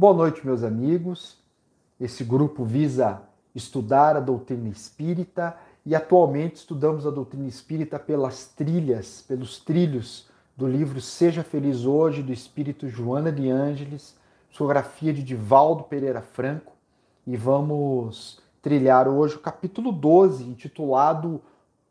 Boa noite, meus amigos. Esse grupo visa estudar a doutrina espírita e atualmente estudamos a doutrina espírita pelas trilhas, pelos trilhos do livro Seja Feliz Hoje, do espírito Joana de Ângeles, psicografia de Divaldo Pereira Franco, e vamos trilhar hoje o capítulo 12, intitulado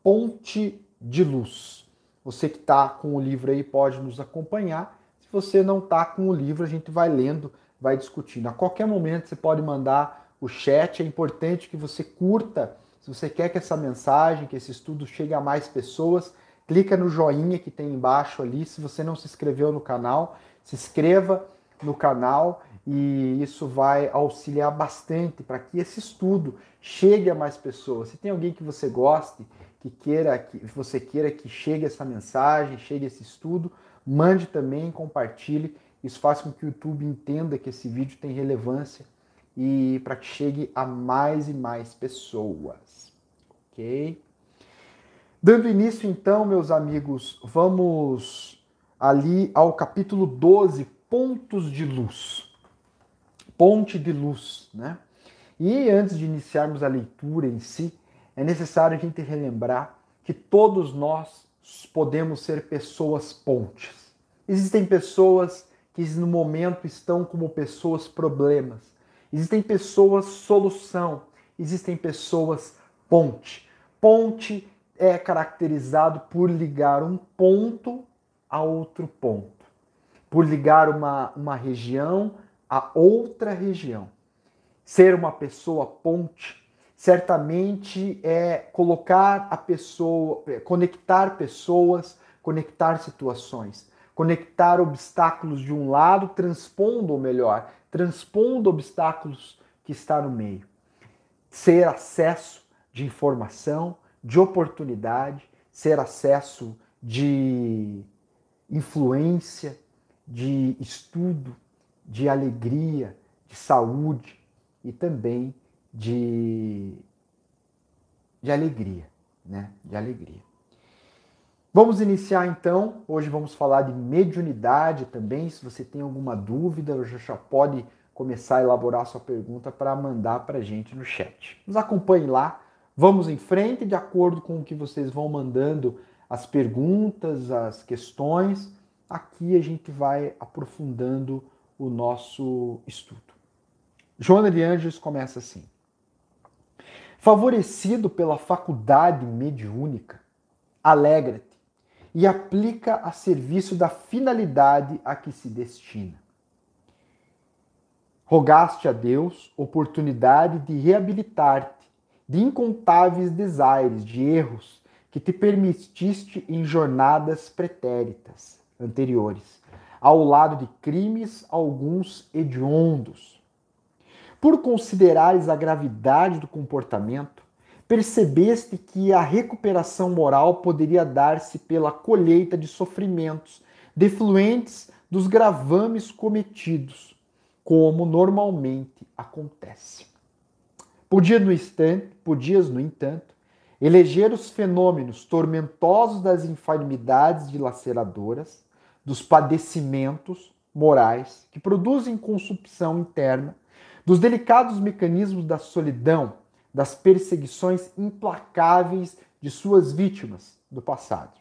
Ponte de Luz. Você que está com o livro aí pode nos acompanhar. Se você não está com o livro, a gente vai lendo, vai discutindo. A qualquer momento você pode mandar o chat. É importante que você curta. Se você quer que essa mensagem, que esse estudo chegue a mais pessoas, clica no joinha que tem embaixo ali. Se você não se inscreveu no canal, se inscreva no canal e isso vai auxiliar bastante para que esse estudo chegue a mais pessoas. Se tem alguém que você goste, que queira que você queira que chegue essa mensagem, chegue esse estudo, mande também, compartilhe. Isso faz com que o YouTube entenda que esse vídeo tem relevância e para que chegue a mais e mais pessoas. OK? Dando início então, meus amigos, vamos ali ao capítulo 12, pontos de luz ponte de luz, né? E antes de iniciarmos a leitura em si, é necessário a gente relembrar que todos nós podemos ser pessoas pontes. Existem pessoas que no momento estão como pessoas problemas. Existem pessoas solução. Existem pessoas ponte. Ponte é caracterizado por ligar um ponto a outro ponto, por ligar uma, uma região a outra região. Ser uma pessoa ponte certamente é colocar a pessoa, é, conectar pessoas, conectar situações, conectar obstáculos de um lado, transpondo, ou melhor, transpondo obstáculos que está no meio. Ser acesso de informação, de oportunidade, ser acesso de influência, de estudo, de alegria, de saúde e também de, de alegria, né? De alegria. Vamos iniciar então. Hoje vamos falar de mediunidade também. Se você tem alguma dúvida, já pode começar a elaborar sua pergunta para mandar para a gente no chat. Nos acompanhe lá. Vamos em frente de acordo com o que vocês vão mandando as perguntas, as questões. Aqui a gente vai aprofundando o nosso estudo. Joana de Anjos começa assim: Favorecido pela faculdade mediúnica, alegra-te e aplica a serviço da finalidade a que se destina. Rogaste a Deus oportunidade de reabilitar-te de incontáveis desaires, de erros que te permitiste em jornadas pretéritas anteriores ao lado de crimes alguns hediondos. Por considerares a gravidade do comportamento, percebeste que a recuperação moral poderia dar-se pela colheita de sofrimentos defluentes dos gravames cometidos, como normalmente acontece. Podia, no instante, podias, no entanto, eleger os fenômenos tormentosos das enfermidades dilaceradoras, dos padecimentos morais que produzem consumpção interna, dos delicados mecanismos da solidão, das perseguições implacáveis de suas vítimas do passado.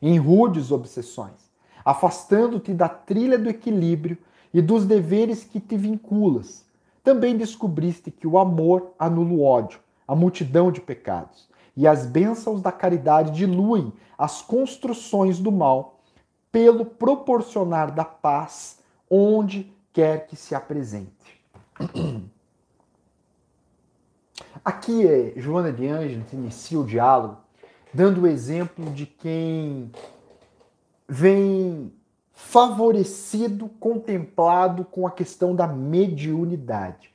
Em rudes obsessões, afastando-te da trilha do equilíbrio e dos deveres que te vinculas, também descobriste que o amor anula o ódio, a multidão de pecados, e as bênçãos da caridade diluem as construções do mal pelo proporcionar da paz onde quer que se apresente. Aqui é Joana de Ângeles inicia o diálogo dando o exemplo de quem vem favorecido, contemplado com a questão da mediunidade.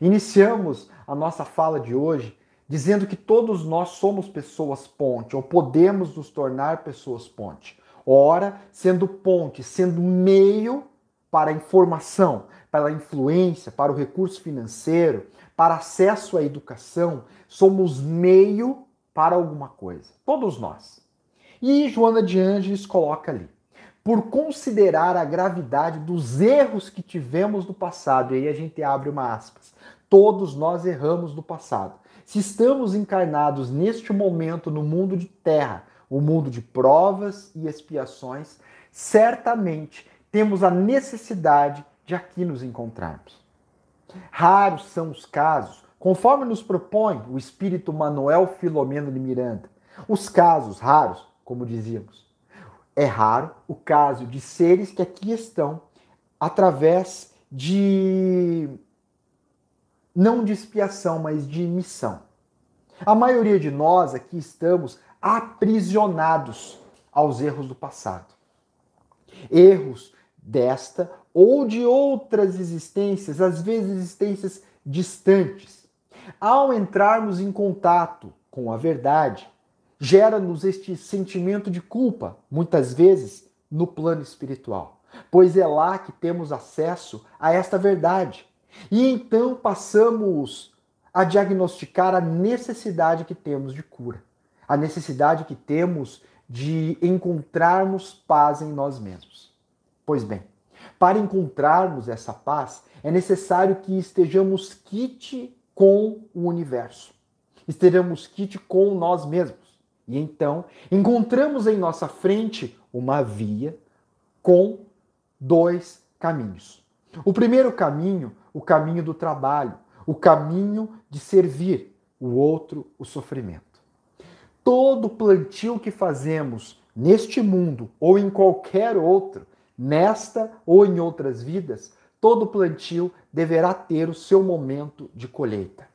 Iniciamos a nossa fala de hoje dizendo que todos nós somos pessoas ponte, ou podemos nos tornar pessoas ponte. Ora, sendo ponte, sendo meio para a informação, para a influência, para o recurso financeiro, para acesso à educação, somos meio para alguma coisa. Todos nós. E Joana de Ângeles coloca ali. por considerar a gravidade dos erros que tivemos no passado. E aí a gente abre uma aspas. Todos nós erramos no passado. Se estamos encarnados neste momento no mundo de terra, o mundo de provas e expiações, certamente temos a necessidade de aqui nos encontrarmos. Raros são os casos, conforme nos propõe o espírito Manuel Filomeno de Miranda, os casos raros, como dizíamos. É raro o caso de seres que aqui estão através de não de expiação, mas de missão. A maioria de nós aqui estamos aprisionados aos erros do passado. Erros desta ou de outras existências, às vezes existências distantes. Ao entrarmos em contato com a verdade, gera-nos este sentimento de culpa, muitas vezes no plano espiritual, pois é lá que temos acesso a esta verdade. E então passamos a diagnosticar a necessidade que temos de cura, a necessidade que temos de encontrarmos paz em nós mesmos. Pois bem, para encontrarmos essa paz, é necessário que estejamos quite com o universo, estejamos quite com nós mesmos. E então encontramos em nossa frente uma via com dois caminhos. O primeiro caminho, o caminho do trabalho, o caminho de servir, o outro, o sofrimento. Todo plantio que fazemos neste mundo ou em qualquer outro, nesta ou em outras vidas, todo plantio deverá ter o seu momento de colheita.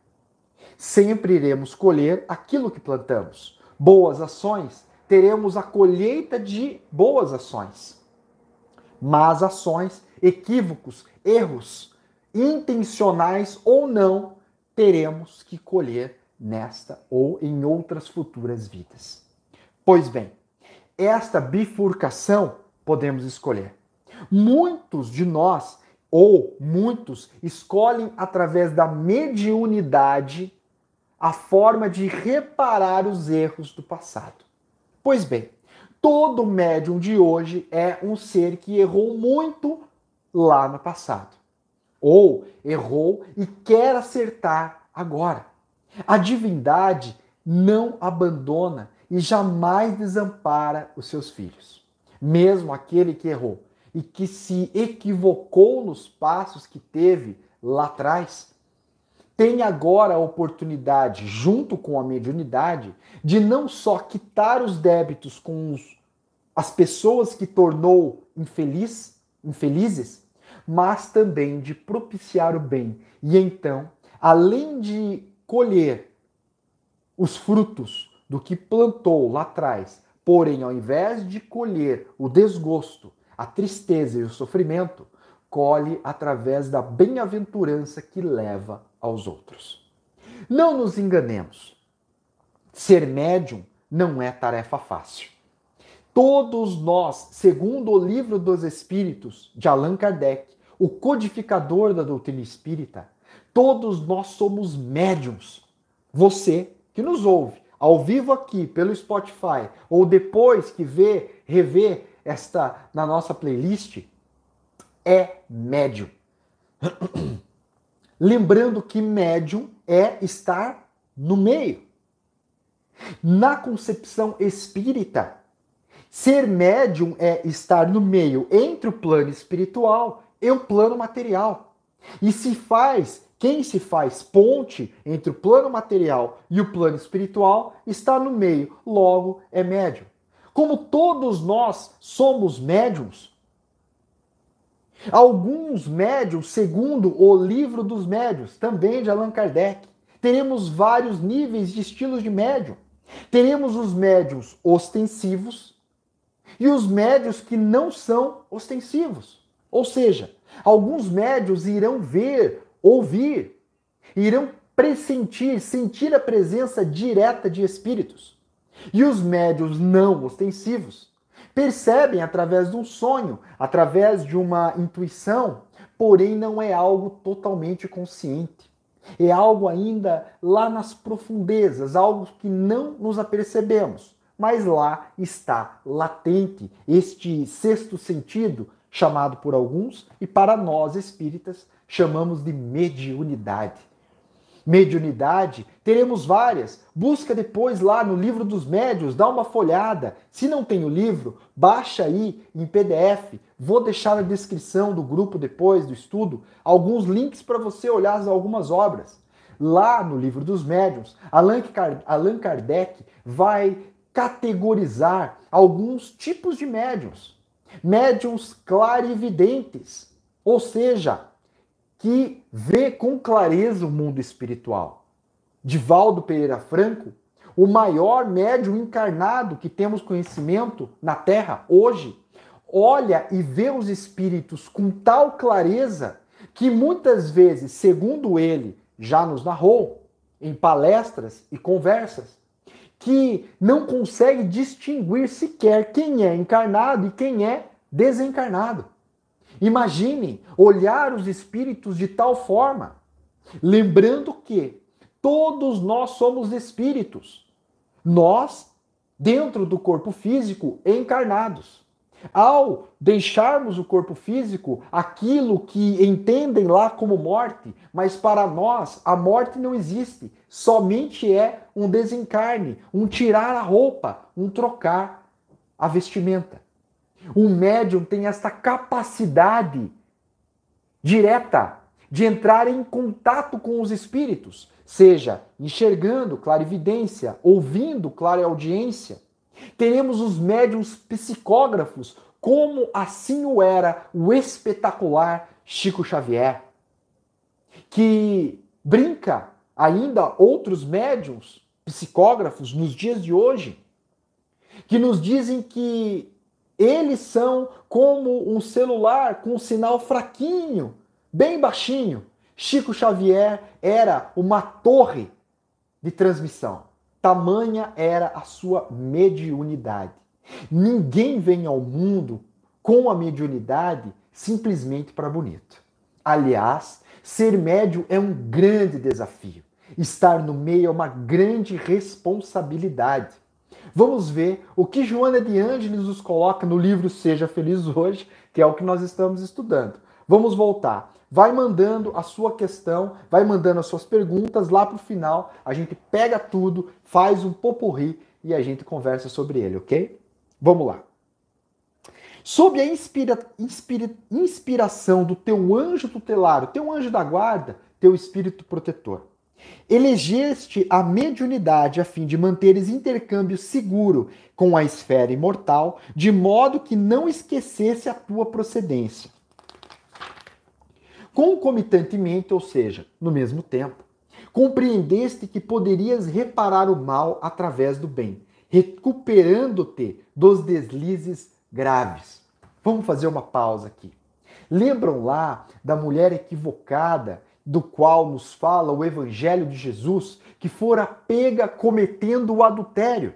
Sempre iremos colher aquilo que plantamos boas ações, teremos a colheita de boas ações. Más ações, equívocos, erros, intencionais ou não, teremos que colher nesta ou em outras futuras vidas. Pois bem, esta bifurcação podemos escolher. Muitos de nós, ou muitos, escolhem através da mediunidade a forma de reparar os erros do passado. Pois bem, todo médium de hoje é um ser que errou muito lá no passado. Ou errou e quer acertar agora. A divindade não abandona e jamais desampara os seus filhos. Mesmo aquele que errou e que se equivocou nos passos que teve lá atrás, tem agora a oportunidade, junto com a mediunidade, de não só quitar os débitos com os, as pessoas que tornou infeliz, infelizes, mas também de propiciar o bem. E então, além de colher os frutos do que plantou lá atrás, porém, ao invés de colher o desgosto, a tristeza e o sofrimento, colhe através da bem-aventurança que leva aos outros. Não nos enganemos. Ser médium não é tarefa fácil. Todos nós, segundo o livro dos Espíritos de Allan Kardec, o codificador da doutrina espírita, todos nós somos médiums. Você que nos ouve ao vivo aqui pelo Spotify ou depois que vê, revê esta na nossa playlist, é médium. Lembrando que médium é estar no meio. Na concepção espírita, ser médium é estar no meio entre o plano espiritual e o plano material. E se faz, quem se faz ponte entre o plano material e o plano espiritual está no meio, logo é médium. Como todos nós somos médiums, Alguns médios, segundo o livro dos médios, também de Allan Kardec, teremos vários níveis de estilos de médium. Teremos os médios ostensivos e os médios que não são ostensivos. Ou seja, alguns médios irão ver, ouvir, irão pressentir, sentir a presença direta de espíritos. E os médios não ostensivos percebem através de um sonho, através de uma intuição, porém não é algo totalmente consciente. É algo ainda lá nas profundezas, algo que não nos apercebemos, mas lá está latente este sexto sentido, chamado por alguns e para nós espíritas chamamos de mediunidade. Mediunidade, teremos várias. Busca depois lá no livro dos médios, dá uma folhada. Se não tem o livro, baixa aí em PDF. Vou deixar na descrição do grupo depois do estudo alguns links para você olhar algumas obras. Lá no livro dos médiuns, Allan Kardec vai categorizar alguns tipos de médiums. Médiums clarividentes, ou seja, que vê com clareza o mundo espiritual. Divaldo Pereira Franco, o maior médium encarnado que temos conhecimento na Terra hoje, olha e vê os espíritos com tal clareza que muitas vezes, segundo ele, já nos narrou em palestras e conversas, que não consegue distinguir sequer quem é encarnado e quem é desencarnado. Imagine olhar os espíritos de tal forma, lembrando que todos nós somos espíritos. Nós, dentro do corpo físico, encarnados. Ao deixarmos o corpo físico, aquilo que entendem lá como morte, mas para nós a morte não existe, somente é um desencarne, um tirar a roupa, um trocar a vestimenta. O médium tem esta capacidade direta de entrar em contato com os espíritos, seja enxergando clarividência, ouvindo clareaudiência. Teremos os médiums psicógrafos, como assim o era o espetacular Chico Xavier, que brinca ainda outros médiums psicógrafos nos dias de hoje, que nos dizem que eles são como um celular com um sinal fraquinho, bem baixinho. Chico Xavier era uma torre de transmissão. Tamanha era a sua mediunidade. Ninguém vem ao mundo com a mediunidade simplesmente para bonito. Aliás, ser médio é um grande desafio. Estar no meio é uma grande responsabilidade. Vamos ver o que Joana de Ângeles nos coloca no livro Seja Feliz Hoje, que é o que nós estamos estudando. Vamos voltar. Vai mandando a sua questão, vai mandando as suas perguntas lá para o final. A gente pega tudo, faz um popurri e a gente conversa sobre ele, ok? Vamos lá. Sob a inspira, inspira, inspiração do teu anjo tutelar, teu anjo da guarda, teu espírito protetor. Elegeste a mediunidade a fim de manteres intercâmbio seguro com a esfera imortal, de modo que não esquecesse a tua procedência. Concomitantemente, ou seja, no mesmo tempo, compreendeste que poderias reparar o mal através do bem, recuperando-te dos deslizes graves. Vamos fazer uma pausa aqui. Lembram lá da mulher equivocada do qual nos fala o Evangelho de Jesus, que fora pega cometendo o adultério.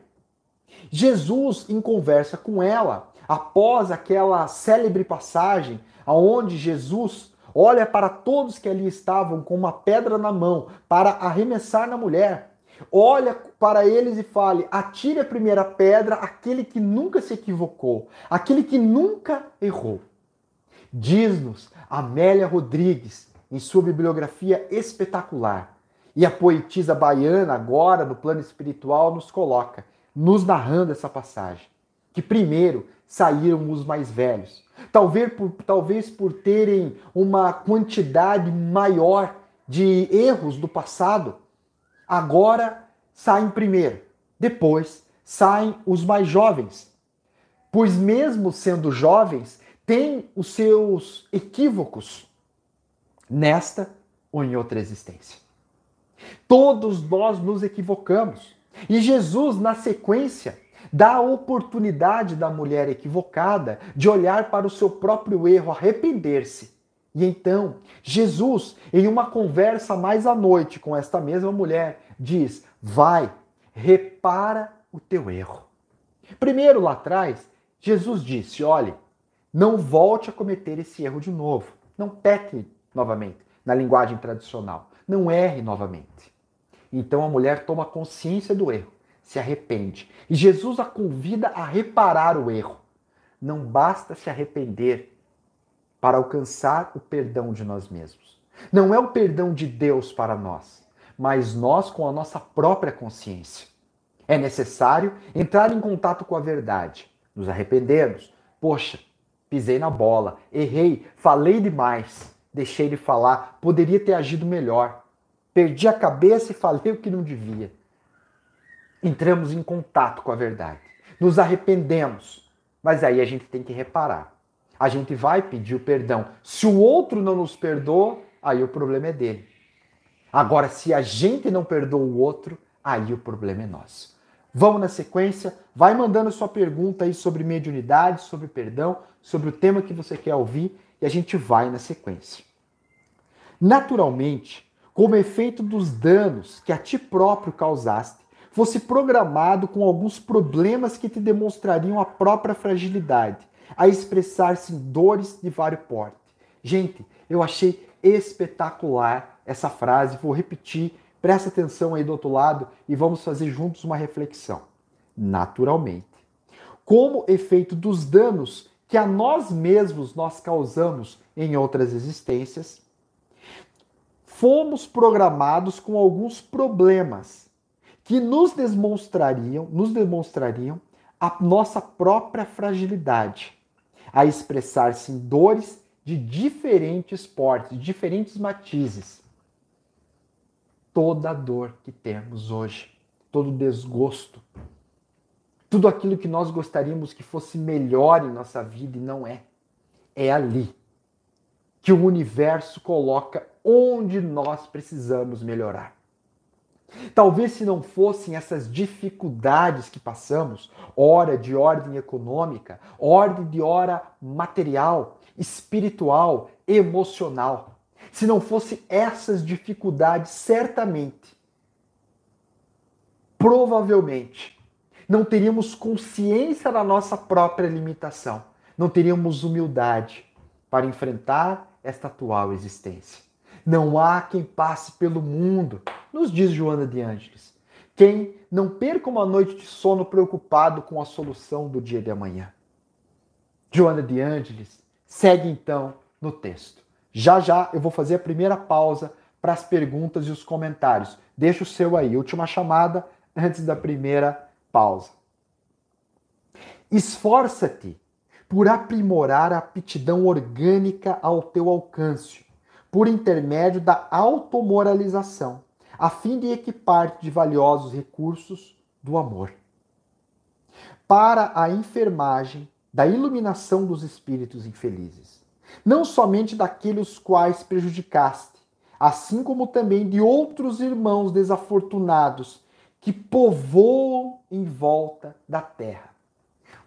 Jesus, em conversa com ela, após aquela célebre passagem, aonde Jesus olha para todos que ali estavam com uma pedra na mão para arremessar na mulher, olha para eles e fale: atire a primeira pedra aquele que nunca se equivocou, aquele que nunca errou. Diz-nos Amélia Rodrigues, em sua bibliografia espetacular. E a poetisa baiana, agora no plano espiritual, nos coloca, nos narrando essa passagem, que primeiro saíram os mais velhos, talvez por, talvez por terem uma quantidade maior de erros do passado, agora saem primeiro, depois saem os mais jovens. Pois, mesmo sendo jovens, têm os seus equívocos, nesta ou em outra existência. Todos nós nos equivocamos. E Jesus, na sequência, dá a oportunidade da mulher equivocada de olhar para o seu próprio erro, arrepender-se. E então, Jesus, em uma conversa mais à noite com esta mesma mulher, diz: Vai, repara o teu erro. Primeiro, lá atrás, Jesus disse: Olhe, não volte a cometer esse erro de novo. Não peque novamente, na linguagem tradicional. Não erre novamente. Então a mulher toma consciência do erro, se arrepende. E Jesus a convida a reparar o erro. Não basta se arrepender para alcançar o perdão de nós mesmos. Não é o perdão de Deus para nós, mas nós com a nossa própria consciência. É necessário entrar em contato com a verdade, nos arrependermos. Poxa, pisei na bola, errei, falei demais, deixei de falar, poderia ter agido melhor. Perdi a cabeça e falei o que não devia. Entramos em contato com a verdade, nos arrependemos, mas aí a gente tem que reparar. A gente vai pedir o perdão. Se o outro não nos perdoa, aí o problema é dele. Agora, se a gente não perdoa o outro, aí o problema é nosso. Vamos na sequência, vai mandando sua pergunta aí sobre mediunidade, sobre perdão, sobre o tema que você quer ouvir e a gente vai na sequência. Naturalmente, como efeito dos danos que a ti próprio causaste, fosse programado com alguns problemas que te demonstrariam a própria fragilidade, a expressar-se em dores de vário porte. Gente, eu achei espetacular essa frase, vou repetir Presta atenção aí do outro lado e vamos fazer juntos uma reflexão. Naturalmente, como efeito dos danos que a nós mesmos nós causamos em outras existências, fomos programados com alguns problemas que nos demonstrariam, nos demonstrariam a nossa própria fragilidade, a expressar-se em dores de diferentes portes, diferentes matizes. Toda dor que temos hoje, todo desgosto, tudo aquilo que nós gostaríamos que fosse melhor em nossa vida e não é. É ali que o universo coloca onde nós precisamos melhorar. Talvez se não fossem essas dificuldades que passamos, hora de ordem econômica, ordem de hora material, espiritual, emocional, se não fosse essas dificuldades, certamente, provavelmente, não teríamos consciência da nossa própria limitação, não teríamos humildade para enfrentar esta atual existência. Não há quem passe pelo mundo, nos diz Joana de Ângeles, quem não perca uma noite de sono preocupado com a solução do dia de amanhã. Joana de Ângeles segue então no texto. Já já eu vou fazer a primeira pausa para as perguntas e os comentários. Deixa o seu aí, última chamada antes da primeira pausa. Esforça-te por aprimorar a aptidão orgânica ao teu alcance, por intermédio da automoralização, a fim de equipar-te de valiosos recursos do amor. Para a enfermagem da iluminação dos espíritos infelizes não somente daqueles quais prejudicaste, assim como também de outros irmãos desafortunados que povoam em volta da terra.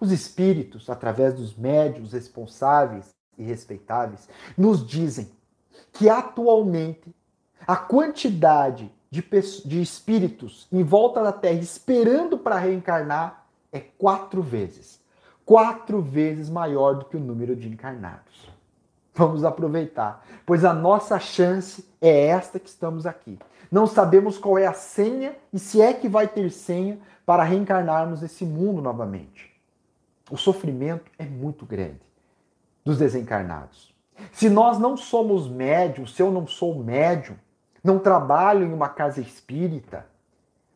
Os espíritos, através dos médios responsáveis e respeitáveis, nos dizem que atualmente a quantidade de, de espíritos em volta da Terra esperando para reencarnar é quatro vezes. Quatro vezes maior do que o número de encarnados. Vamos aproveitar, pois a nossa chance é esta que estamos aqui. Não sabemos qual é a senha e se é que vai ter senha para reencarnarmos nesse mundo novamente. O sofrimento é muito grande dos desencarnados. Se nós não somos médios, se eu não sou médium, não trabalho em uma casa espírita,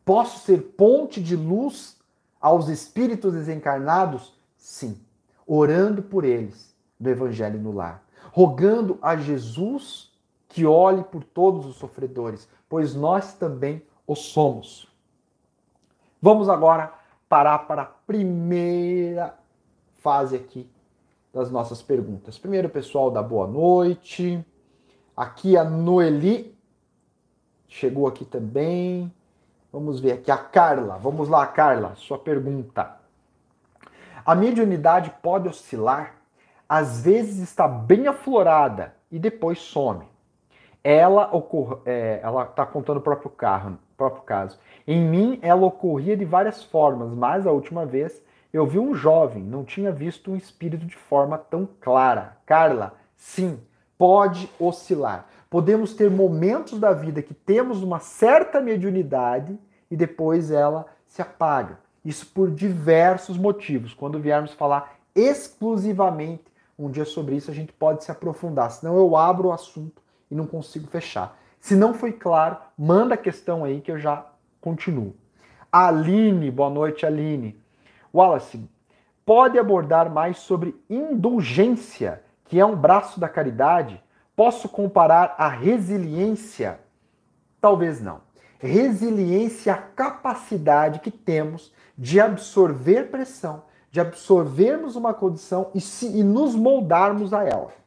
posso ser ponte de luz aos espíritos desencarnados? Sim, orando por eles do Evangelho no lar rogando a Jesus que olhe por todos os sofredores, pois nós também o somos. Vamos agora parar para a primeira fase aqui das nossas perguntas. Primeiro, pessoal, da boa noite. Aqui a Noeli chegou aqui também. Vamos ver aqui a Carla. Vamos lá, Carla, sua pergunta. A mediunidade pode oscilar às vezes está bem aflorada e depois some. Ela ocor... É, ela está contando o próprio, carro, próprio caso. Em mim, ela ocorria de várias formas, mas a última vez eu vi um jovem, não tinha visto um espírito de forma tão clara. Carla, sim, pode oscilar. Podemos ter momentos da vida que temos uma certa mediunidade e depois ela se apaga. Isso por diversos motivos. Quando viermos falar exclusivamente um dia sobre isso, a gente pode se aprofundar. Senão eu abro o assunto e não consigo fechar. Se não foi claro, manda a questão aí que eu já continuo. Aline, boa noite, Aline. Wallace, pode abordar mais sobre indulgência, que é um braço da caridade? Posso comparar a resiliência? Talvez não. Resiliência é a capacidade que temos de absorver pressão, de absorvermos uma condição e, se, e nos moldarmos a ela.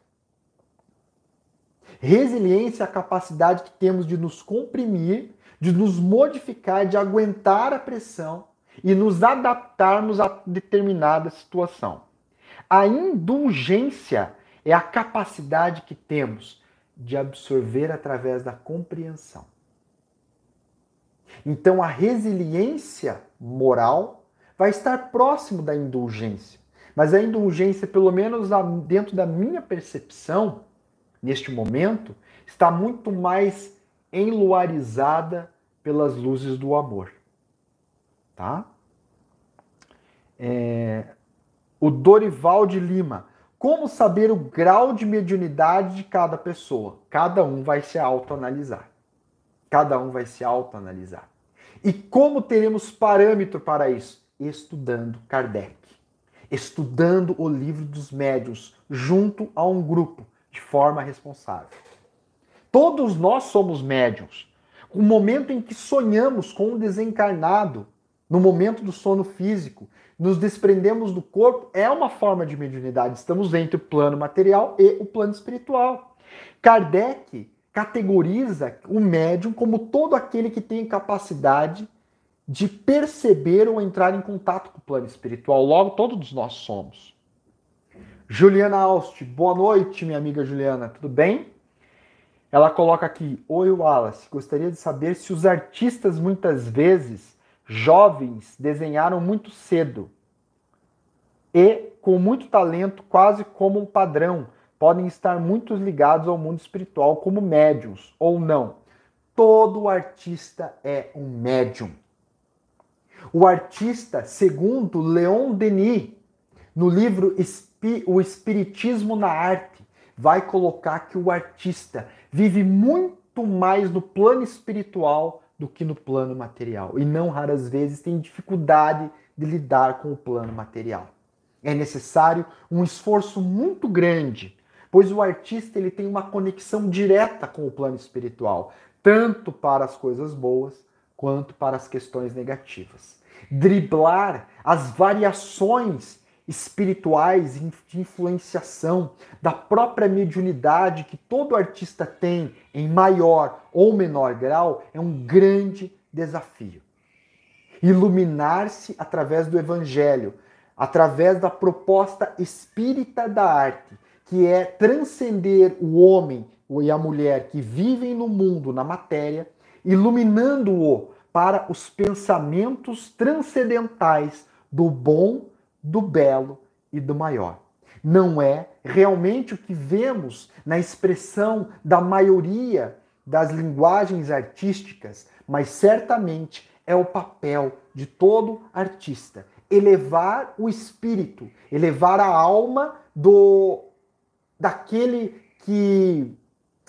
Resiliência é a capacidade que temos de nos comprimir, de nos modificar, de aguentar a pressão e nos adaptarmos a determinada situação. A indulgência é a capacidade que temos de absorver através da compreensão. Então a resiliência moral vai estar próximo da indulgência. Mas a indulgência, pelo menos dentro da minha percepção, neste momento, está muito mais enluarizada pelas luzes do amor. Tá? É... O Dorival de Lima. Como saber o grau de mediunidade de cada pessoa? Cada um vai se autoanalisar. Cada um vai se autoanalisar. E como teremos parâmetro para isso? Estudando Kardec. Estudando o livro dos médios junto a um grupo, de forma responsável. Todos nós somos médiums. O momento em que sonhamos com o desencarnado, no momento do sono físico, nos desprendemos do corpo, é uma forma de mediunidade. Estamos entre o plano material e o plano espiritual. Kardec categoriza o médium como todo aquele que tem capacidade de perceber ou entrar em contato com o plano espiritual. Logo, todos nós somos. Juliana Aust, boa noite, minha amiga Juliana, tudo bem? Ela coloca aqui: Oi, Wallace, gostaria de saber se os artistas muitas vezes jovens desenharam muito cedo e com muito talento, quase como um padrão, podem estar muito ligados ao mundo espiritual como médiums ou não. Todo artista é um médium. O artista, segundo Leon Denis, no livro O Espiritismo na Arte, vai colocar que o artista vive muito mais no plano espiritual do que no plano material. E não raras vezes tem dificuldade de lidar com o plano material. É necessário um esforço muito grande pois o artista ele tem uma conexão direta com o plano espiritual, tanto para as coisas boas quanto para as questões negativas. Driblar as variações espirituais de influenciação da própria mediunidade que todo artista tem em maior ou menor grau é um grande desafio. Iluminar-se através do evangelho, através da proposta espírita da arte, que é transcender o homem e a mulher que vivem no mundo, na matéria, iluminando-o para os pensamentos transcendentais do bom, do belo e do maior. Não é realmente o que vemos na expressão da maioria das linguagens artísticas, mas certamente é o papel de todo artista elevar o espírito, elevar a alma do daquele que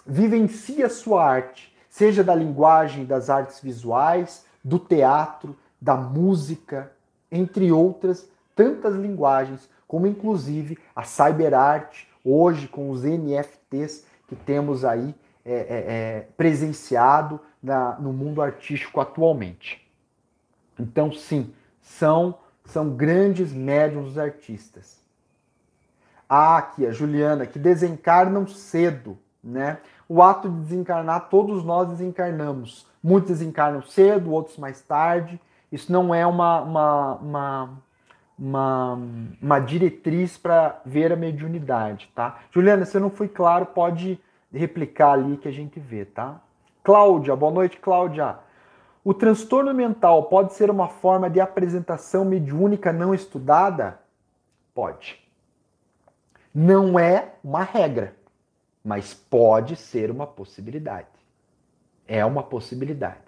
vivencia sua arte, seja da linguagem das artes visuais, do teatro, da música, entre outras tantas linguagens, como inclusive a cyberarte, hoje com os NFTs que temos aí é, é, é, presenciado na, no mundo artístico atualmente. Então, sim, são, são grandes médiums os artistas. Aqui, a Juliana, que desencarnam cedo, né? O ato de desencarnar, todos nós desencarnamos. Muitos desencarnam cedo, outros mais tarde. Isso não é uma, uma, uma, uma, uma diretriz para ver a mediunidade, tá? Juliana, se eu não fui claro, pode replicar ali que a gente vê, tá? Cláudia, boa noite, Cláudia. O transtorno mental pode ser uma forma de apresentação mediúnica não estudada? Pode. Não é uma regra, mas pode ser uma possibilidade. É uma possibilidade.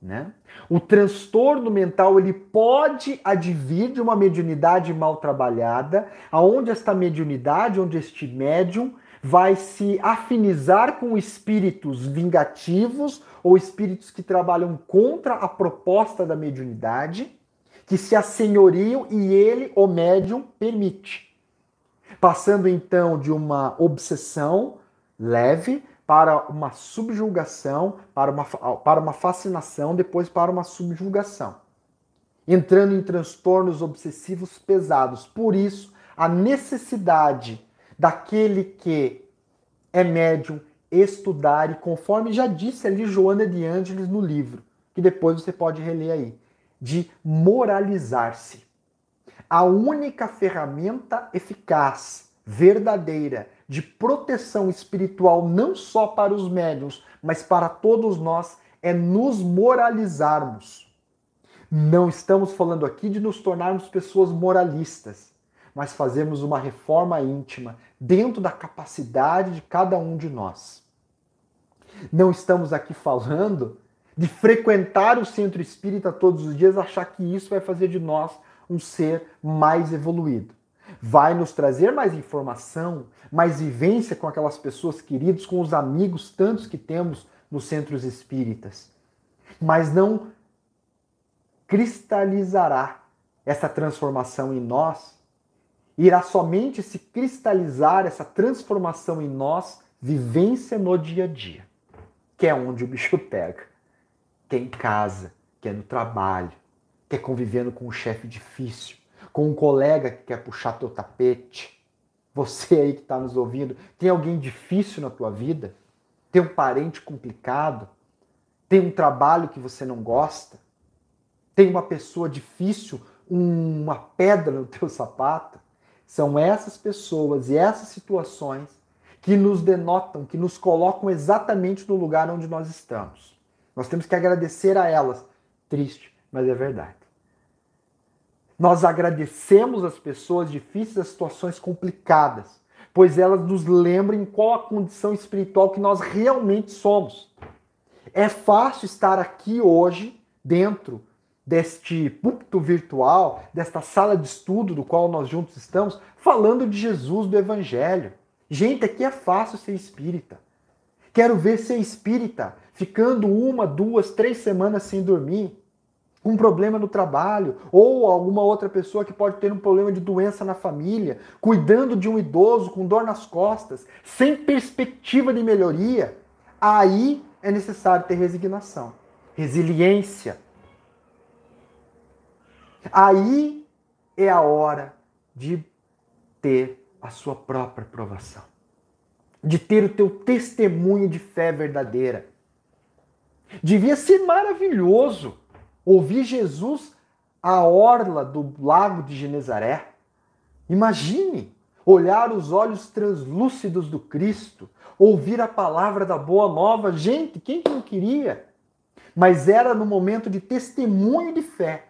Né? O transtorno mental ele pode advir de uma mediunidade mal trabalhada, aonde esta mediunidade, onde este médium vai se afinizar com espíritos vingativos ou espíritos que trabalham contra a proposta da mediunidade, que se assenhoriam e ele, o médium, permite. Passando então de uma obsessão leve para uma subjugação, para uma, para uma fascinação, depois para uma subjugação. Entrando em transtornos obsessivos pesados. Por isso, a necessidade daquele que é médium estudar, e conforme já disse ali Joana de Ângeles no livro, que depois você pode reler aí, de moralizar-se. A única ferramenta eficaz, verdadeira, de proteção espiritual, não só para os médiums, mas para todos nós, é nos moralizarmos. Não estamos falando aqui de nos tornarmos pessoas moralistas, mas fazermos uma reforma íntima dentro da capacidade de cada um de nós. Não estamos aqui falando de frequentar o centro espírita todos os dias, achar que isso vai fazer de nós um ser mais evoluído vai nos trazer mais informação, mais vivência com aquelas pessoas queridas, com os amigos tantos que temos nos centros espíritas. Mas não cristalizará essa transformação em nós. Irá somente se cristalizar essa transformação em nós, vivência no dia a dia, que é onde o bicho pega. Que é em casa, que é no trabalho, que é convivendo com um chefe difícil, com um colega que quer puxar teu tapete, você aí que está nos ouvindo, tem alguém difícil na tua vida? Tem um parente complicado? Tem um trabalho que você não gosta? Tem uma pessoa difícil, uma pedra no teu sapato? São essas pessoas e essas situações que nos denotam, que nos colocam exatamente no lugar onde nós estamos. Nós temos que agradecer a elas. Triste, mas é verdade. Nós agradecemos as pessoas difíceis, as situações complicadas, pois elas nos lembram em qual a condição espiritual que nós realmente somos. É fácil estar aqui hoje, dentro deste púlpito virtual, desta sala de estudo do qual nós juntos estamos, falando de Jesus, do Evangelho. Gente, aqui é fácil ser espírita. Quero ver ser espírita ficando uma, duas, três semanas sem dormir um problema no trabalho, ou alguma outra pessoa que pode ter um problema de doença na família, cuidando de um idoso com dor nas costas, sem perspectiva de melhoria, aí é necessário ter resignação, resiliência. Aí é a hora de ter a sua própria provação, de ter o teu testemunho de fé verdadeira. Devia ser maravilhoso Ouvir Jesus à orla do lago de Genezaré. Imagine olhar os olhos translúcidos do Cristo, ouvir a palavra da boa nova. Gente, quem que não queria? Mas era no momento de testemunho de fé,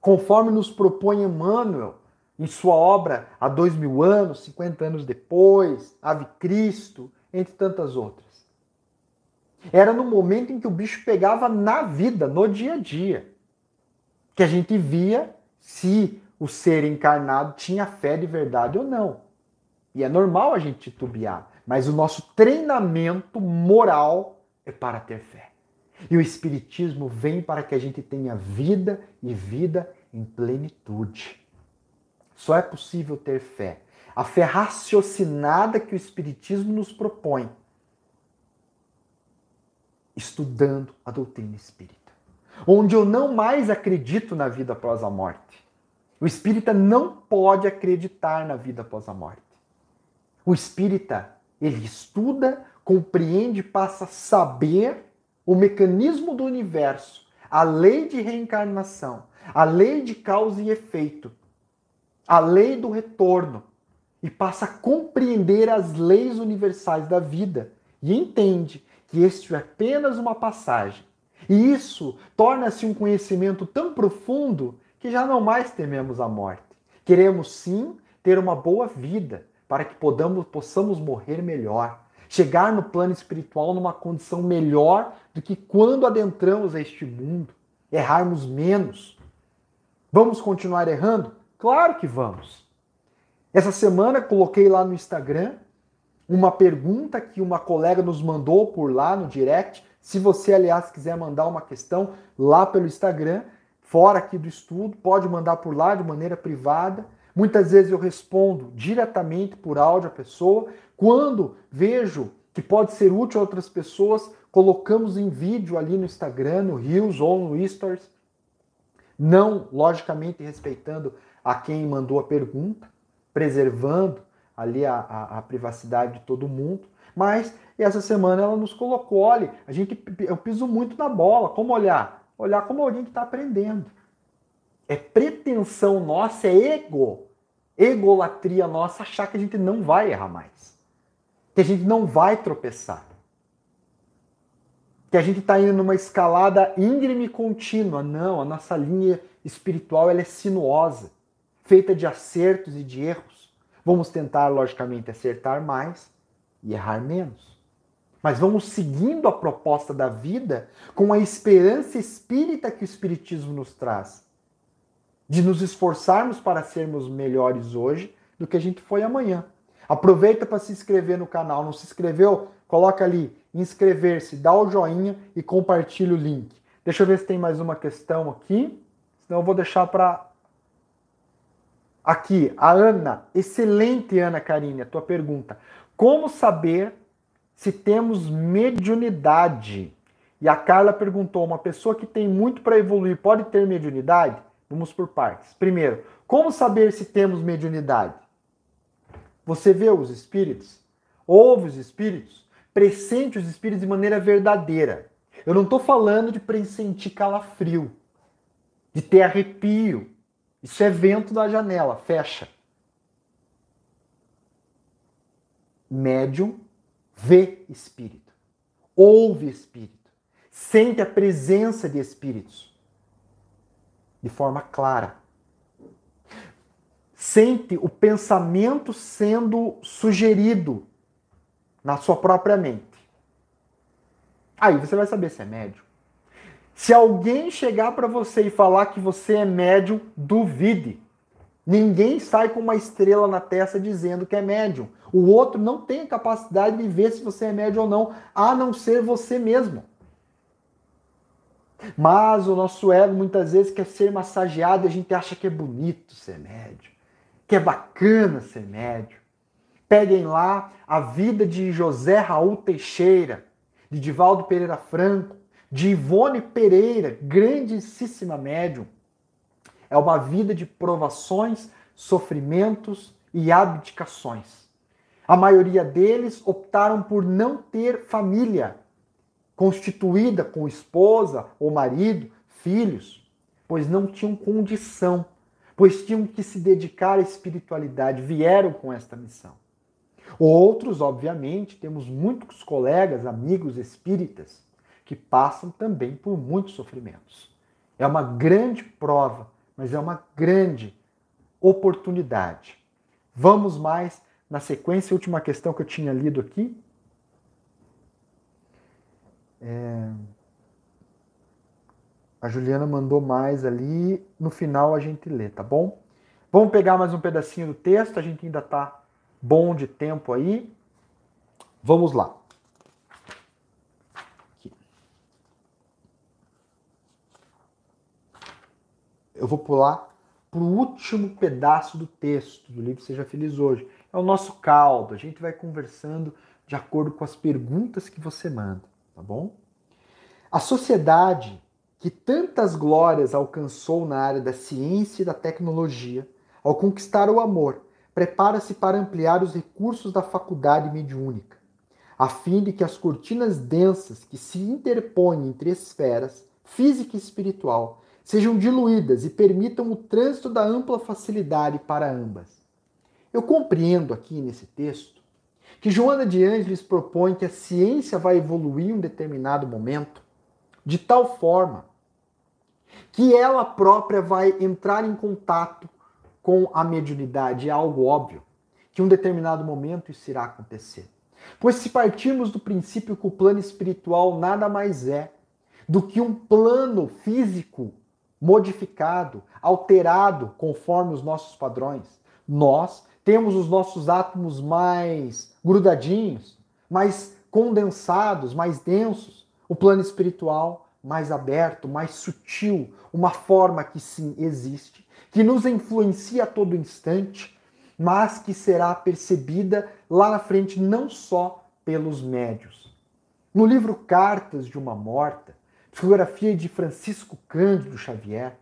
conforme nos propõe Emmanuel em sua obra há dois mil anos, cinquenta anos depois, Ave Cristo, entre tantas outras. Era no momento em que o bicho pegava na vida, no dia a dia, que a gente via se o ser encarnado tinha fé de verdade ou não. E é normal a gente titubear, mas o nosso treinamento moral é para ter fé. E o Espiritismo vem para que a gente tenha vida e vida em plenitude. Só é possível ter fé. A fé raciocinada que o Espiritismo nos propõe estudando a doutrina espírita, onde eu não mais acredito na vida após a morte. O espírita não pode acreditar na vida após a morte. O espírita, ele estuda, compreende, passa a saber o mecanismo do universo, a lei de reencarnação, a lei de causa e efeito, a lei do retorno, e passa a compreender as leis universais da vida e entende que este é apenas uma passagem. E isso torna-se um conhecimento tão profundo que já não mais tememos a morte. Queremos sim ter uma boa vida para que podamos, possamos morrer melhor. chegar no plano espiritual numa condição melhor do que quando adentramos este mundo, errarmos menos. Vamos continuar errando? Claro que vamos. Essa semana coloquei lá no Instagram uma pergunta que uma colega nos mandou por lá no direct. Se você, aliás, quiser mandar uma questão lá pelo Instagram, fora aqui do estudo, pode mandar por lá de maneira privada. Muitas vezes eu respondo diretamente por áudio à pessoa. Quando vejo que pode ser útil a outras pessoas, colocamos em vídeo ali no Instagram, no Reels ou no Stories. Não, logicamente, respeitando a quem mandou a pergunta, preservando ali a, a, a privacidade de todo mundo. Mas essa semana ela nos colocou, olha, a gente, eu piso muito na bola. Como olhar? olhar como alguém que está aprendendo. É pretensão nossa, é ego, egolatria nossa achar que a gente não vai errar mais. Que a gente não vai tropeçar. Que a gente está indo numa escalada íngreme e contínua. Não, a nossa linha espiritual ela é sinuosa, feita de acertos e de erros. Vamos tentar, logicamente, acertar mais e errar menos mas vamos seguindo a proposta da vida com a esperança espírita que o Espiritismo nos traz. De nos esforçarmos para sermos melhores hoje do que a gente foi amanhã. Aproveita para se inscrever no canal. Não se inscreveu? Coloca ali, inscrever-se, dá o joinha e compartilha o link. Deixa eu ver se tem mais uma questão aqui. Senão eu vou deixar para. Aqui, a Ana. Excelente, Ana Karine, a tua pergunta. Como saber se temos mediunidade. E a Carla perguntou: uma pessoa que tem muito para evoluir pode ter mediunidade? Vamos por partes. Primeiro, como saber se temos mediunidade? Você vê os espíritos? Ouve os espíritos? Pressente os espíritos de maneira verdadeira. Eu não estou falando de pressentir calafrio, de ter arrepio. Isso é vento da janela, fecha. Médium vê espírito, ouve espírito, sente a presença de espíritos de forma clara. Sente o pensamento sendo sugerido na sua própria mente. Aí você vai saber se é médium. Se alguém chegar para você e falar que você é médium, duvide. Ninguém sai com uma estrela na testa dizendo que é médium. O outro não tem capacidade de ver se você é médium ou não, a não ser você mesmo. Mas o nosso ego muitas vezes quer ser massageado e a gente acha que é bonito ser médium, que é bacana ser médium. Peguem lá a vida de José Raul Teixeira, de Divaldo Pereira Franco, de Ivone Pereira, grandíssima médium. É uma vida de provações, sofrimentos e abdicações. A maioria deles optaram por não ter família constituída com esposa ou marido, filhos, pois não tinham condição, pois tinham que se dedicar à espiritualidade, vieram com esta missão. Outros, obviamente, temos muitos colegas, amigos espíritas que passam também por muitos sofrimentos. É uma grande prova, mas é uma grande oportunidade. Vamos mais na sequência, última questão que eu tinha lido aqui. É... A Juliana mandou mais ali. No final a gente lê, tá bom? Vamos pegar mais um pedacinho do texto. A gente ainda tá bom de tempo aí. Vamos lá. Eu vou pular para o último pedaço do texto do livro Seja Feliz Hoje é o nosso caldo. A gente vai conversando de acordo com as perguntas que você manda, tá bom? A sociedade que tantas glórias alcançou na área da ciência e da tecnologia, ao conquistar o amor, prepara-se para ampliar os recursos da faculdade mediúnica, a fim de que as cortinas densas que se interpõem entre esferas, física e espiritual, sejam diluídas e permitam o trânsito da ampla facilidade para ambas. Eu compreendo aqui nesse texto que Joana de Ângeles propõe que a ciência vai evoluir em um determinado momento de tal forma que ela própria vai entrar em contato com a mediunidade. É algo óbvio que em um determinado momento isso irá acontecer. Pois se partirmos do princípio que o plano espiritual nada mais é do que um plano físico modificado, alterado conforme os nossos padrões, nós temos os nossos átomos mais grudadinhos, mais condensados, mais densos, o plano espiritual mais aberto, mais sutil, uma forma que sim existe, que nos influencia a todo instante, mas que será percebida lá na frente não só pelos médios. No livro Cartas de uma Morta, fotografia de Francisco Cândido Xavier,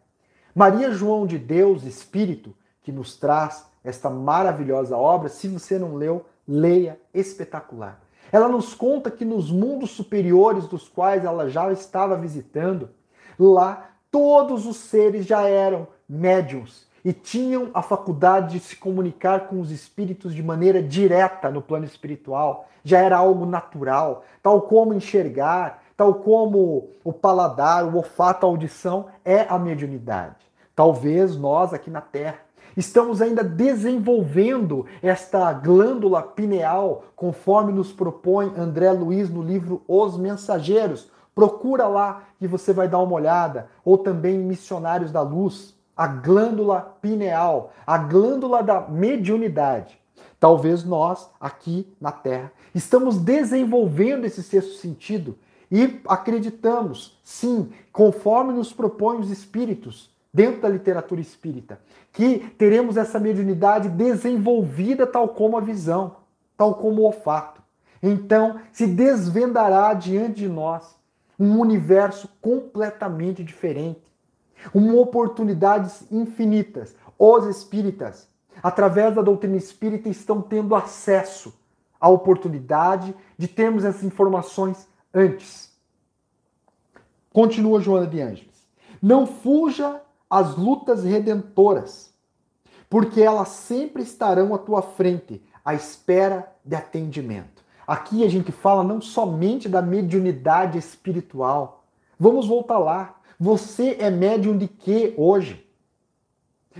Maria João de Deus, Espírito, que nos traz esta maravilhosa obra, se você não leu, leia, espetacular. Ela nos conta que nos mundos superiores dos quais ela já estava visitando, lá todos os seres já eram médiums e tinham a faculdade de se comunicar com os espíritos de maneira direta no plano espiritual. Já era algo natural, tal como enxergar, tal como o paladar, o olfato, a audição é a mediunidade. Talvez nós aqui na Terra Estamos ainda desenvolvendo esta glândula pineal, conforme nos propõe André Luiz no livro Os Mensageiros. Procura lá que você vai dar uma olhada, ou também Missionários da Luz, a glândula pineal, a glândula da mediunidade. Talvez nós, aqui na Terra, estamos desenvolvendo esse sexto sentido e acreditamos, sim, conforme nos propõem os espíritos, dentro da literatura espírita, que teremos essa mediunidade desenvolvida tal como a visão, tal como o olfato. Então, se desvendará diante de nós um universo completamente diferente, uma oportunidades infinitas. Os espíritas, através da doutrina espírita, estão tendo acesso à oportunidade de termos essas informações antes. Continua Joana de Ângeles. Não fuja as lutas redentoras, porque elas sempre estarão à tua frente, à espera de atendimento. Aqui a gente fala não somente da mediunidade espiritual. Vamos voltar lá. Você é médium de quê hoje?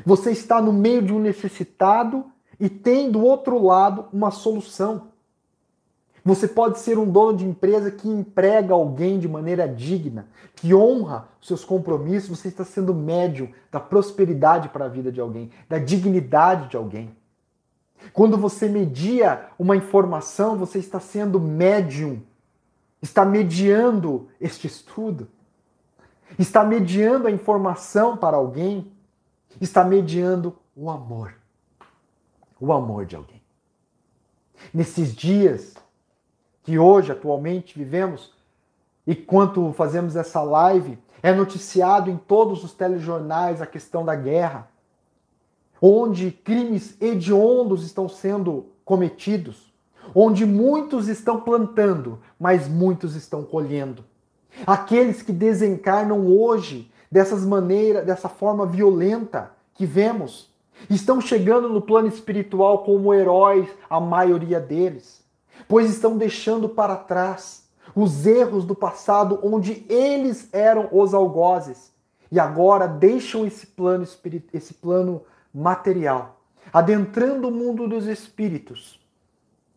Você está no meio de um necessitado e tem do outro lado uma solução. Você pode ser um dono de empresa que emprega alguém de maneira digna, que honra os seus compromissos. Você está sendo médium da prosperidade para a vida de alguém, da dignidade de alguém. Quando você media uma informação, você está sendo médium, está mediando este estudo, está mediando a informação para alguém, está mediando o amor, o amor de alguém. Nesses dias que hoje, atualmente, vivemos, e quanto fazemos essa live, é noticiado em todos os telejornais a questão da guerra, onde crimes hediondos estão sendo cometidos, onde muitos estão plantando, mas muitos estão colhendo. Aqueles que desencarnam hoje dessas maneiras, dessa forma violenta que vemos, estão chegando no plano espiritual como heróis, a maioria deles pois estão deixando para trás os erros do passado onde eles eram os algozes e agora deixam esse plano esse plano material, adentrando o mundo dos espíritos,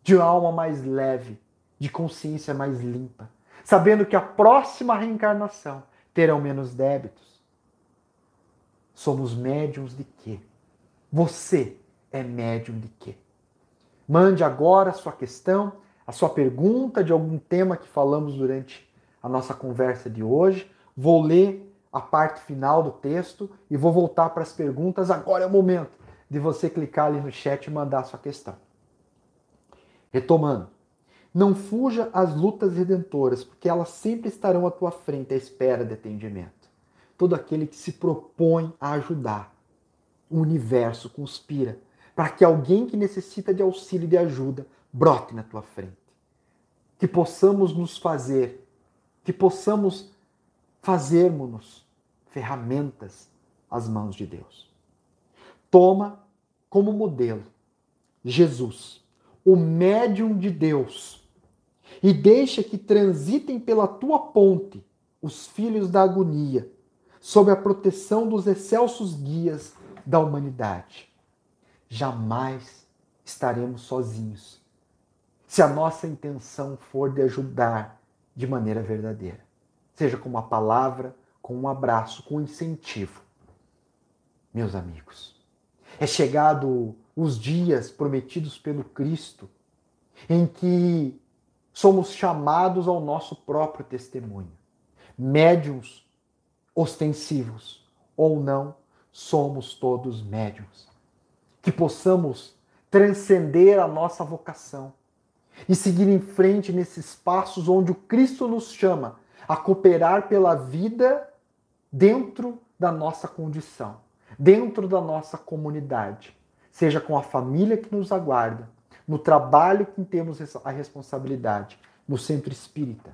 de alma mais leve, de consciência mais limpa, sabendo que a próxima reencarnação terão menos débitos. Somos médiums de quê? Você é médium de quê? Mande agora a sua questão, a sua pergunta de algum tema que falamos durante a nossa conversa de hoje. Vou ler a parte final do texto e vou voltar para as perguntas. Agora é o momento de você clicar ali no chat e mandar a sua questão. Retomando. Não fuja às lutas redentoras, porque elas sempre estarão à tua frente à espera de atendimento. Todo aquele que se propõe a ajudar, o universo conspira para que alguém que necessita de auxílio e de ajuda brote na tua frente. Que possamos nos fazer, que possamos fazermos-nos ferramentas às mãos de Deus. Toma como modelo Jesus, o médium de Deus, e deixa que transitem pela tua ponte os filhos da agonia, sob a proteção dos excelsos guias da humanidade jamais estaremos sozinhos. se a nossa intenção for de ajudar de maneira verdadeira, seja com uma palavra, com um abraço, com um incentivo. Meus amigos, é chegado os dias prometidos pelo Cristo em que somos chamados ao nosso próprio testemunho. Médiuns ostensivos ou não, somos todos médiuns. Que possamos transcender a nossa vocação e seguir em frente nesses passos onde o Cristo nos chama a cooperar pela vida dentro da nossa condição, dentro da nossa comunidade, seja com a família que nos aguarda, no trabalho que temos a responsabilidade, no centro espírita,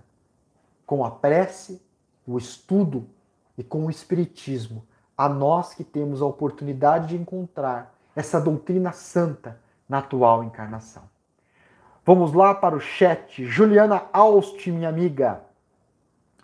com a prece, o estudo e com o espiritismo, a nós que temos a oportunidade de encontrar essa doutrina santa na atual encarnação. Vamos lá para o chat. Juliana Austin, minha amiga.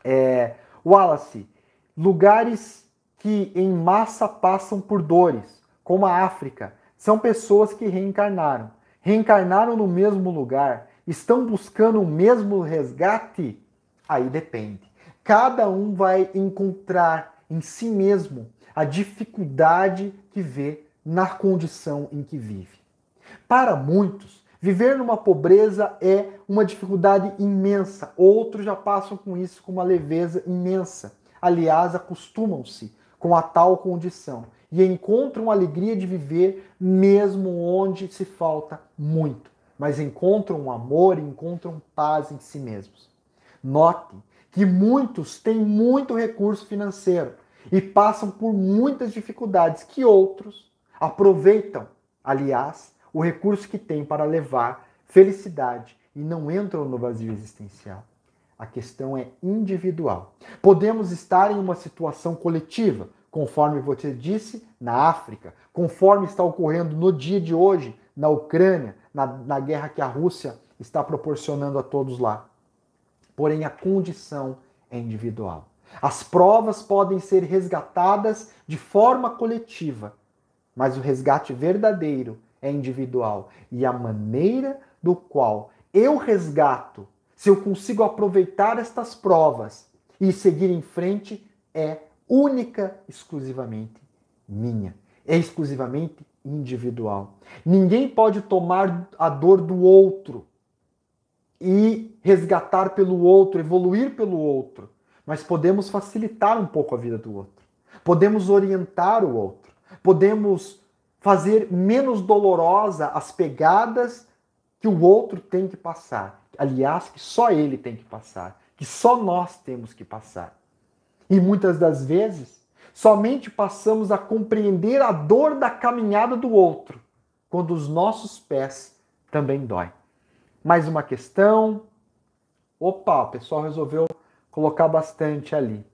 É, Wallace, lugares que em massa passam por dores, como a África, são pessoas que reencarnaram. Reencarnaram no mesmo lugar, estão buscando o mesmo resgate? Aí depende. Cada um vai encontrar em si mesmo a dificuldade que vê na condição em que vive. Para muitos, viver numa pobreza é uma dificuldade imensa. Outros já passam com isso com uma leveza imensa. Aliás, acostumam-se com a tal condição e encontram alegria de viver mesmo onde se falta muito, mas encontram amor, encontram paz em si mesmos. Note que muitos têm muito recurso financeiro e passam por muitas dificuldades que outros aproveitam, aliás, o recurso que têm para levar felicidade e não entram no vazio existencial. A questão é individual. Podemos estar em uma situação coletiva, conforme você disse, na África, conforme está ocorrendo no dia de hoje na Ucrânia, na, na guerra que a Rússia está proporcionando a todos lá. Porém, a condição é individual. As provas podem ser resgatadas de forma coletiva, mas o resgate verdadeiro é individual. E a maneira do qual eu resgato, se eu consigo aproveitar estas provas e seguir em frente, é única, exclusivamente minha. É exclusivamente individual. Ninguém pode tomar a dor do outro e resgatar pelo outro, evoluir pelo outro, mas podemos facilitar um pouco a vida do outro. Podemos orientar o outro. Podemos fazer menos dolorosa as pegadas que o outro tem que passar. Aliás, que só ele tem que passar, que só nós temos que passar. E muitas das vezes, somente passamos a compreender a dor da caminhada do outro, quando os nossos pés também dói. Mais uma questão. Opa, o pessoal resolveu colocar bastante ali.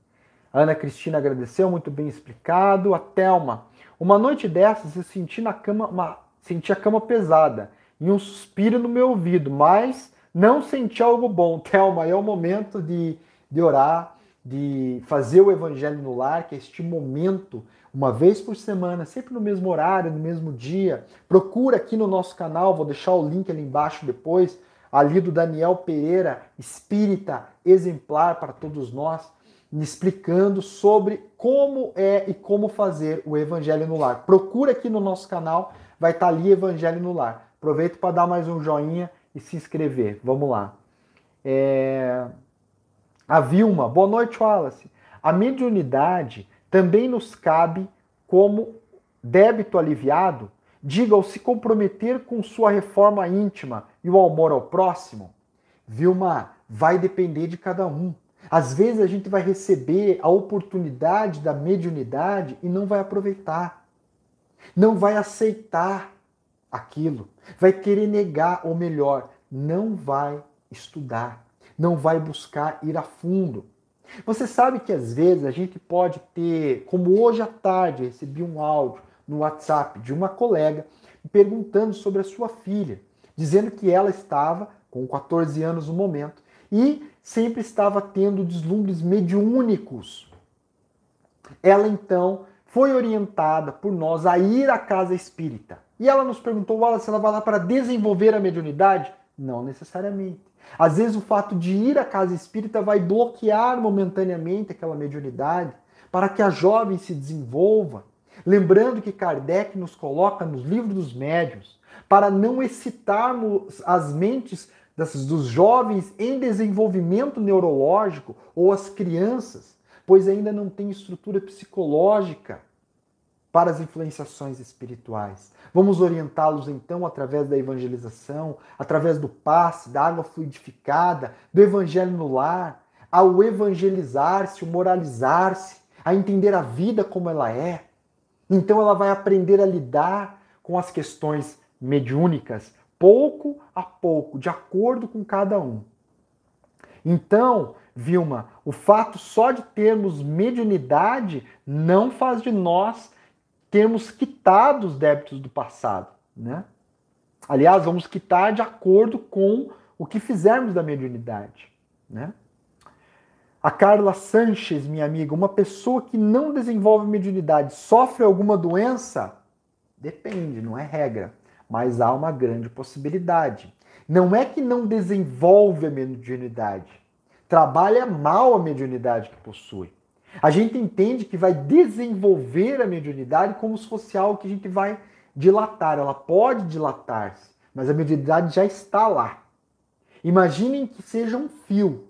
A Ana Cristina agradeceu, muito bem explicado. A Thelma, uma noite dessas eu senti na cama, uma, senti a cama pesada e um suspiro no meu ouvido, mas não senti algo bom. Thelma, é o momento de, de orar, de fazer o evangelho no lar, que é este momento, uma vez por semana, sempre no mesmo horário, no mesmo dia. Procura aqui no nosso canal, vou deixar o link ali embaixo depois, ali do Daniel Pereira, espírita exemplar para todos nós explicando sobre como é e como fazer o Evangelho no Lar. Procura aqui no nosso canal, vai estar ali Evangelho no Lar. Aproveita para dar mais um joinha e se inscrever. Vamos lá. É... A Vilma, boa noite, Wallace. A mediunidade também nos cabe como débito aliviado, diga ao se comprometer com sua reforma íntima e o amor ao próximo. Vilma, vai depender de cada um. Às vezes a gente vai receber a oportunidade da mediunidade e não vai aproveitar. Não vai aceitar aquilo. Vai querer negar, ou melhor, não vai estudar. Não vai buscar ir a fundo. Você sabe que às vezes a gente pode ter, como hoje à tarde, recebi um áudio no WhatsApp de uma colega perguntando sobre a sua filha, dizendo que ela estava com 14 anos no momento e sempre estava tendo deslumbres mediúnicos. Ela então foi orientada por nós a ir à casa espírita. E ela nos perguntou, Wallace, ela vai lá para desenvolver a mediunidade? Não necessariamente. Às vezes o fato de ir à casa espírita vai bloquear momentaneamente aquela mediunidade para que a jovem se desenvolva. Lembrando que Kardec nos coloca nos livros dos médios para não excitarmos as mentes dos jovens em desenvolvimento neurológico ou as crianças, pois ainda não tem estrutura psicológica para as influenciações espirituais. Vamos orientá-los então através da evangelização, através do passe, da água fluidificada, do evangelho no lar, ao evangelizar-se, o moralizar-se, a entender a vida como ela é. Então ela vai aprender a lidar com as questões mediúnicas, pouco a pouco, de acordo com cada um. Então, Vilma, o fato só de termos mediunidade não faz de nós termos quitado os débitos do passado, né? Aliás, vamos quitar de acordo com o que fizermos da mediunidade, né? A Carla Sanches, minha amiga, uma pessoa que não desenvolve mediunidade sofre alguma doença? Depende, não é regra, mas há uma grande possibilidade. Não é que não desenvolve a mediunidade, trabalha mal a mediunidade que possui. A gente entende que vai desenvolver a mediunidade como se fosse algo que a gente vai dilatar. Ela pode dilatar-se, mas a mediunidade já está lá. Imaginem que seja um fio.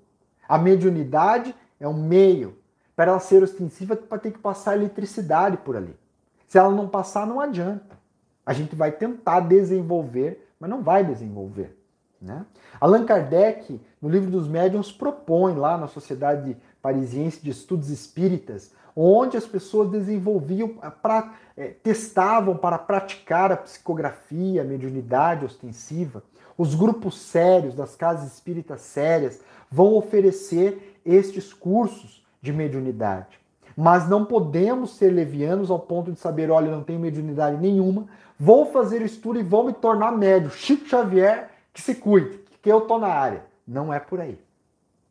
A mediunidade é um meio. Para ela ser ostensiva, vai ter que passar eletricidade por ali. Se ela não passar, não adianta. A gente vai tentar desenvolver, mas não vai desenvolver. Né? Allan Kardec, no livro dos médiuns, propõe lá na Sociedade Parisiense de Estudos Espíritas, onde as pessoas desenvolviam, pra, é, testavam para praticar a psicografia, a mediunidade ostensiva. Os grupos sérios, das casas espíritas sérias, vão oferecer estes cursos de mediunidade. Mas não podemos ser levianos ao ponto de saber, olha, não tenho mediunidade nenhuma, vou fazer estudo e vou me tornar médio. Chico Xavier que se cuide, que eu estou na área. Não é por aí.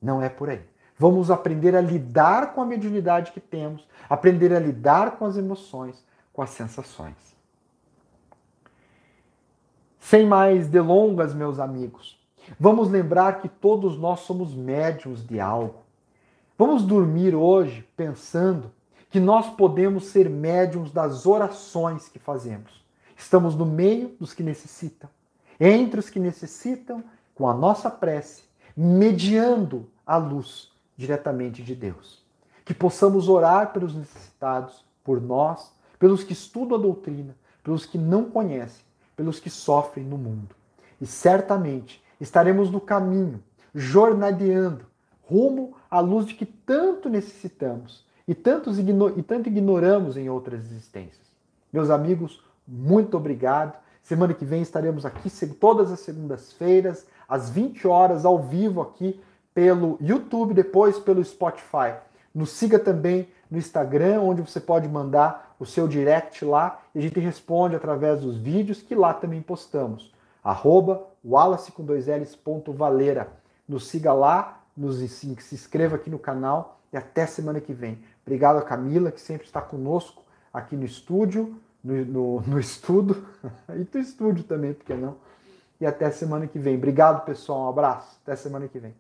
Não é por aí. Vamos aprender a lidar com a mediunidade que temos, aprender a lidar com as emoções, com as sensações. Sem mais delongas, meus amigos, vamos lembrar que todos nós somos médiums de algo. Vamos dormir hoje pensando que nós podemos ser médiums das orações que fazemos. Estamos no meio dos que necessitam entre os que necessitam, com a nossa prece, mediando a luz diretamente de Deus. Que possamos orar pelos necessitados, por nós, pelos que estudam a doutrina, pelos que não conhecem, pelos que sofrem no mundo. E certamente estaremos no caminho, jornadeando, rumo à luz de que tanto necessitamos e, tantos e tanto ignoramos em outras existências. Meus amigos, muito obrigado Semana que vem estaremos aqui todas as segundas-feiras, às 20 horas, ao vivo aqui pelo YouTube, depois pelo Spotify. Nos siga também no Instagram, onde você pode mandar o seu direct lá e a gente responde através dos vídeos que lá também postamos. Arroba wallace com dois L's, ponto Valera. Nos siga lá, nos, se inscreva aqui no canal e até semana que vem. Obrigado a Camila, que sempre está conosco aqui no estúdio no, no, no estudo e do estúdio também, porque não? E até semana que vem. Obrigado, pessoal. Um abraço. Até semana que vem.